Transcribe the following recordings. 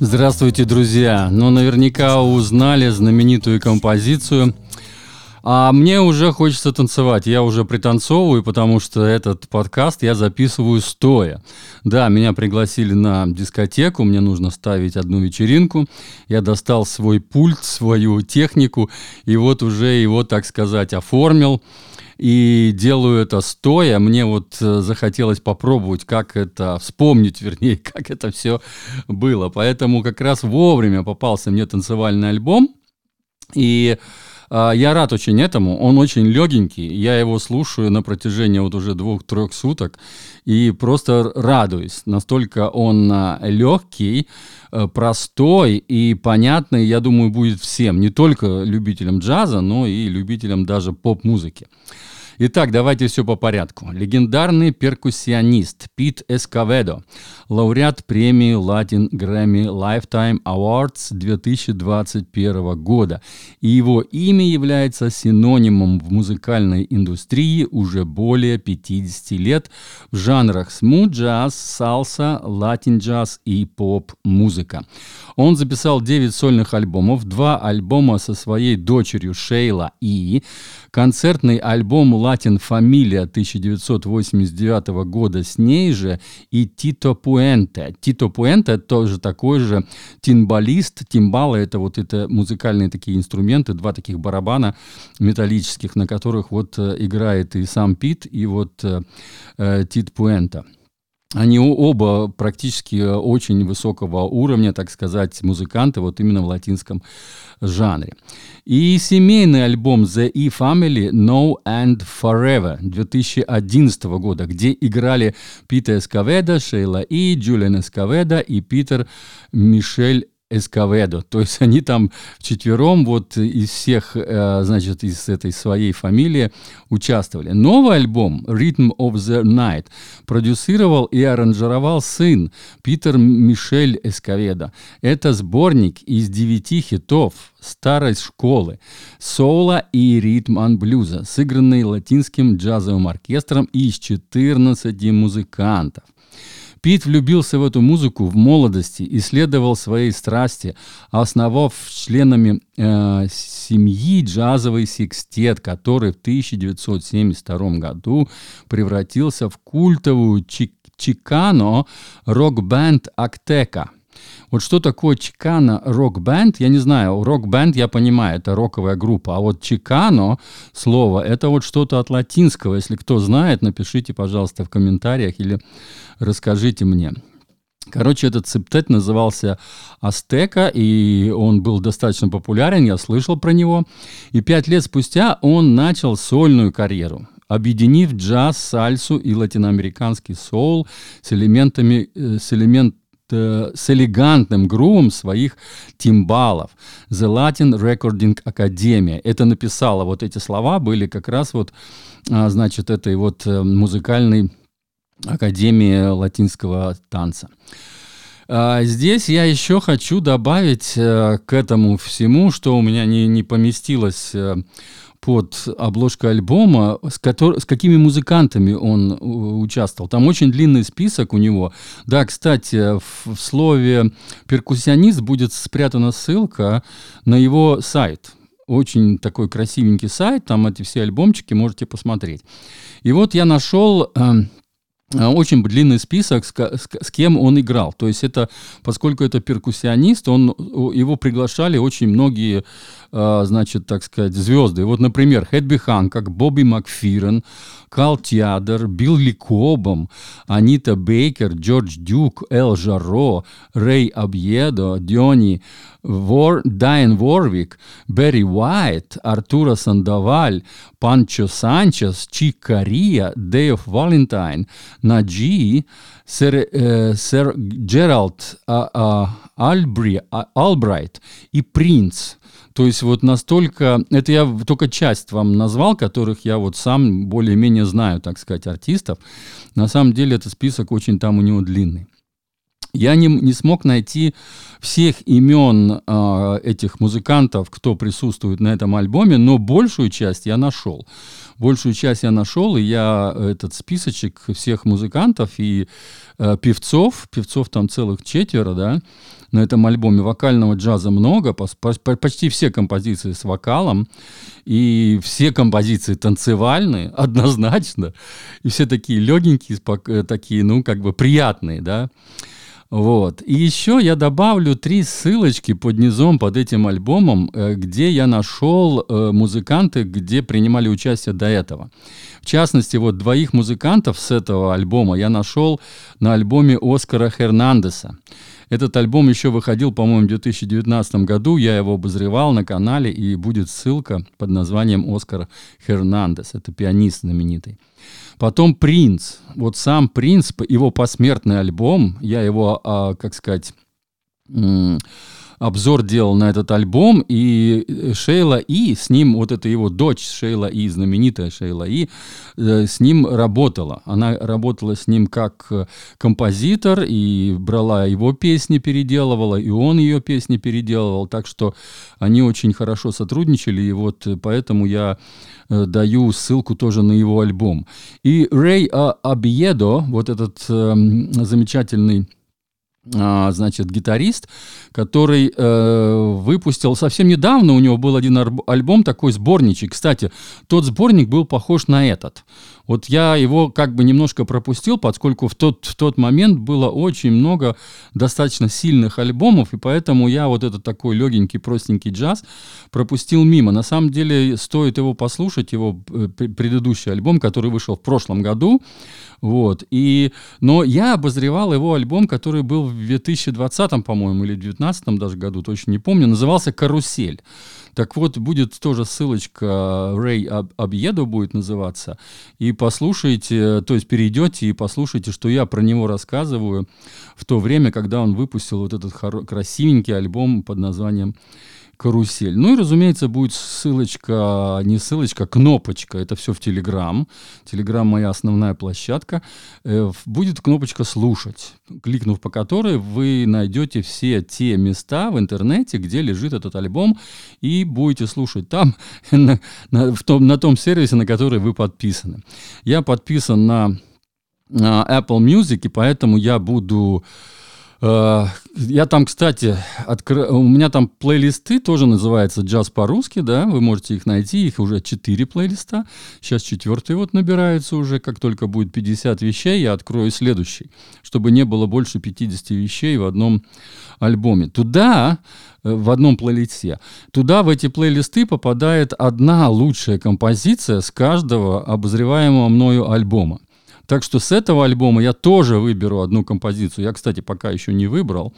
Здравствуйте, друзья! Ну, наверняка узнали знаменитую композицию. А мне уже хочется танцевать. Я уже пританцовываю, потому что этот подкаст я записываю стоя. Да, меня пригласили на дискотеку, мне нужно ставить одну вечеринку. Я достал свой пульт, свою технику, и вот уже его, так сказать, оформил и делаю это стоя. Мне вот э, захотелось попробовать, как это, вспомнить, вернее, как это все было. Поэтому как раз вовремя попался мне танцевальный альбом. И я рад очень этому. Он очень легенький. Я его слушаю на протяжении вот уже двух-трех суток. И просто радуюсь. Настолько он э, легкий, э, простой и понятный, я думаю, будет всем. Не только любителям джаза, но и любителям даже поп-музыки. Итак, давайте все по порядку. Легендарный перкуссионист Пит Эскаведо, лауреат премии Latin Grammy Lifetime Awards 2021 года. И его имя является синонимом в музыкальной индустрии уже более 50 лет в жанрах смут-джаз, салса, латин-джаз и поп-музыка. Он записал 9 сольных альбомов, два альбома со своей дочерью Шейла И, концертный альбом «Латин Фамилия» 1989 года с ней же и Тито Пуэнте. Тито Пуэнте тоже такой же тимбалист. Тимбалы — это вот это музыкальные такие инструменты, два таких барабана металлических, на которых вот э, играет и сам Пит, и вот э, э Тит Пуэнте. Они оба практически э, очень высокого уровня, так сказать, музыканты, вот именно в латинском жанре. И семейный альбом The E Family No and Forever 2011 года, где играли Питер Эскаведа, Шейла И, Джулиан Эскаведа и Питер Мишель Эскаведо. То есть они там вчетвером вот из всех, э, значит, из этой своей фамилии участвовали. Новый альбом Rhythm of the Night продюсировал и аранжировал сын Питер Мишель Эскаведо. Это сборник из девяти хитов старой школы соула и ритм блюза, сыгранный латинским джазовым оркестром из 14 музыкантов. Пит влюбился в эту музыку в молодости, исследовал своей страсти, основав членами э, семьи джазовый секстет, который в 1972 году превратился в культовую чикано рок-бенд «Актека». Вот что такое Чикано рок-бенд, я не знаю. Рок-бенд, я понимаю, это роковая группа. А вот Чикано слово, это вот что-то от латинского. Если кто знает, напишите, пожалуйста, в комментариях или расскажите мне. Короче, этот септет назывался Астека, и он был достаточно популярен, я слышал про него. И пять лет спустя он начал сольную карьеру объединив джаз, сальсу и латиноамериканский соул с элементами, э, с элемент, Э, с элегантным грувом своих тимбалов. The Latin Recording Academy. Это написала, вот эти слова были как раз вот, а, значит, этой вот э, музыкальной академии латинского танца. А, здесь я еще хочу добавить э, к этому всему, что у меня не, не поместилось под обложкой альбома, с, котор... с какими музыкантами он э, участвовал. Там очень длинный список у него. Да, кстати, в, в слове «перкуссионист» будет спрятана ссылка на его сайт. Очень такой красивенький сайт, там эти все альбомчики можете посмотреть. И вот я нашел э, Э, очень длинный список, с, с, с кем он играл. То есть это, поскольку это перкуссионист, он, его приглашали очень многие, э, значит, так сказать, звезды. Вот, например, Хэдби как Бобби Макфирен, Кал Тиадер, Билли Кобом, Анита Бейкер, Джордж Дюк, Эл Жаро, Рэй Абьедо, Диони Вор, Дайан Ворвик, Берри Уайт, Артура Сандаваль, Панчо Санчес, Чик Кария, Дэйв Валентайн, Наджи, сэр, э, сэр Джеральд а, а, Альбри, а, Албрайт и Принц. То есть вот настолько, это я только часть вам назвал, которых я вот сам более-менее знаю, так сказать, артистов. На самом деле этот список очень там у него длинный. Я не, не смог найти всех имен э, этих музыкантов, кто присутствует на этом альбоме, но большую часть я нашел. Большую часть я нашел, и я этот списочек всех музыкантов и э, певцов, певцов там целых четверо, да, на этом альбоме вокального джаза много, почти все композиции с вокалом, и все композиции танцевальные, однозначно, и все такие легенькие, э, такие, ну, как бы приятные, да. Вот. И еще я добавлю три ссылочки под низом, под этим альбомом, э, где я нашел э, музыканты, где принимали участие до этого. В частности, вот двоих музыкантов с этого альбома я нашел на альбоме Оскара Хернандеса. Этот альбом еще выходил, по-моему, в 2019 году. Я его обозревал на канале, и будет ссылка под названием Оскар Хернандес. Это пианист знаменитый. Потом «Принц». Вот сам «Принц», его посмертный альбом, я его, а, как сказать, обзор делал на этот альбом, и э, Шейла И, с ним, вот это его дочь Шейла И, знаменитая Шейла И, э, с ним работала. Она работала с ним как э, композитор, и брала его песни, переделывала, и он ее песни переделывал, так что они очень хорошо сотрудничали, и вот поэтому я даю ссылку тоже на его альбом. И Рэй Абьедо, вот этот э, замечательный значит, гитарист, который э, выпустил совсем недавно, у него был один альбом, такой сборничек. Кстати, тот сборник был похож на этот. Вот я его как бы немножко пропустил, поскольку в тот, в тот момент было очень много достаточно сильных альбомов, и поэтому я вот этот такой легенький, простенький джаз пропустил мимо. На самом деле стоит его послушать, его э, предыдущий альбом, который вышел в прошлом году. Вот. И, но я обозревал его альбом, который был в 2020, по-моему, или 2019 даже году, точно не помню, назывался «Карусель». Так вот, будет тоже ссылочка, Рэй Абьедо будет называться, и послушайте, то есть перейдете и послушайте, что я про него рассказываю в то время, когда он выпустил вот этот красивенький альбом под названием карусель. Ну и, разумеется, будет ссылочка, не ссылочка, кнопочка. Это все в Телеграм. Телеграм моя основная площадка. Э, будет кнопочка «Слушать», кликнув по которой вы найдете все те места в интернете, где лежит этот альбом, и будете слушать там, на, на, в том, на том сервисе, на который вы подписаны. Я подписан на, на Apple Music, и поэтому я буду я там, кстати, откры... у меня там плейлисты тоже называются «Джаз по-русски», да, вы можете их найти, их уже четыре плейлиста, сейчас четвертый вот набирается уже, как только будет 50 вещей, я открою следующий, чтобы не было больше 50 вещей в одном альбоме. Туда, э, в одном плейлисте, туда в эти плейлисты попадает одна лучшая композиция с каждого обозреваемого мною альбома. Так что с этого альбома я тоже выберу одну композицию. Я, кстати, пока еще не выбрал.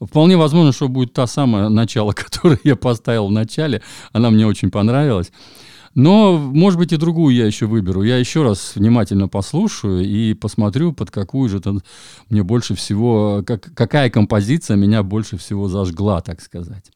Вполне возможно, что будет та самая начало, которую я поставил в начале. Она мне очень понравилась. Но, может быть, и другую я еще выберу. Я еще раз внимательно послушаю и посмотрю, под какую же -то мне больше всего, как, какая композиция меня больше всего зажгла, так сказать.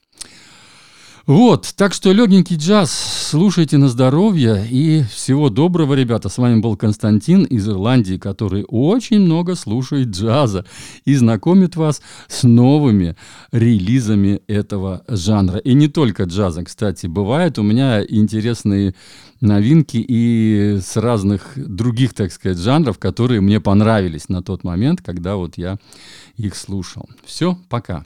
Вот, так что легенький джаз, слушайте на здоровье и всего доброго, ребята. С вами был Константин из Ирландии, который очень много слушает джаза и знакомит вас с новыми релизами этого жанра. И не только джаза, кстати, бывает у меня интересные новинки и с разных других, так сказать, жанров, которые мне понравились на тот момент, когда вот я их слушал. Все, пока.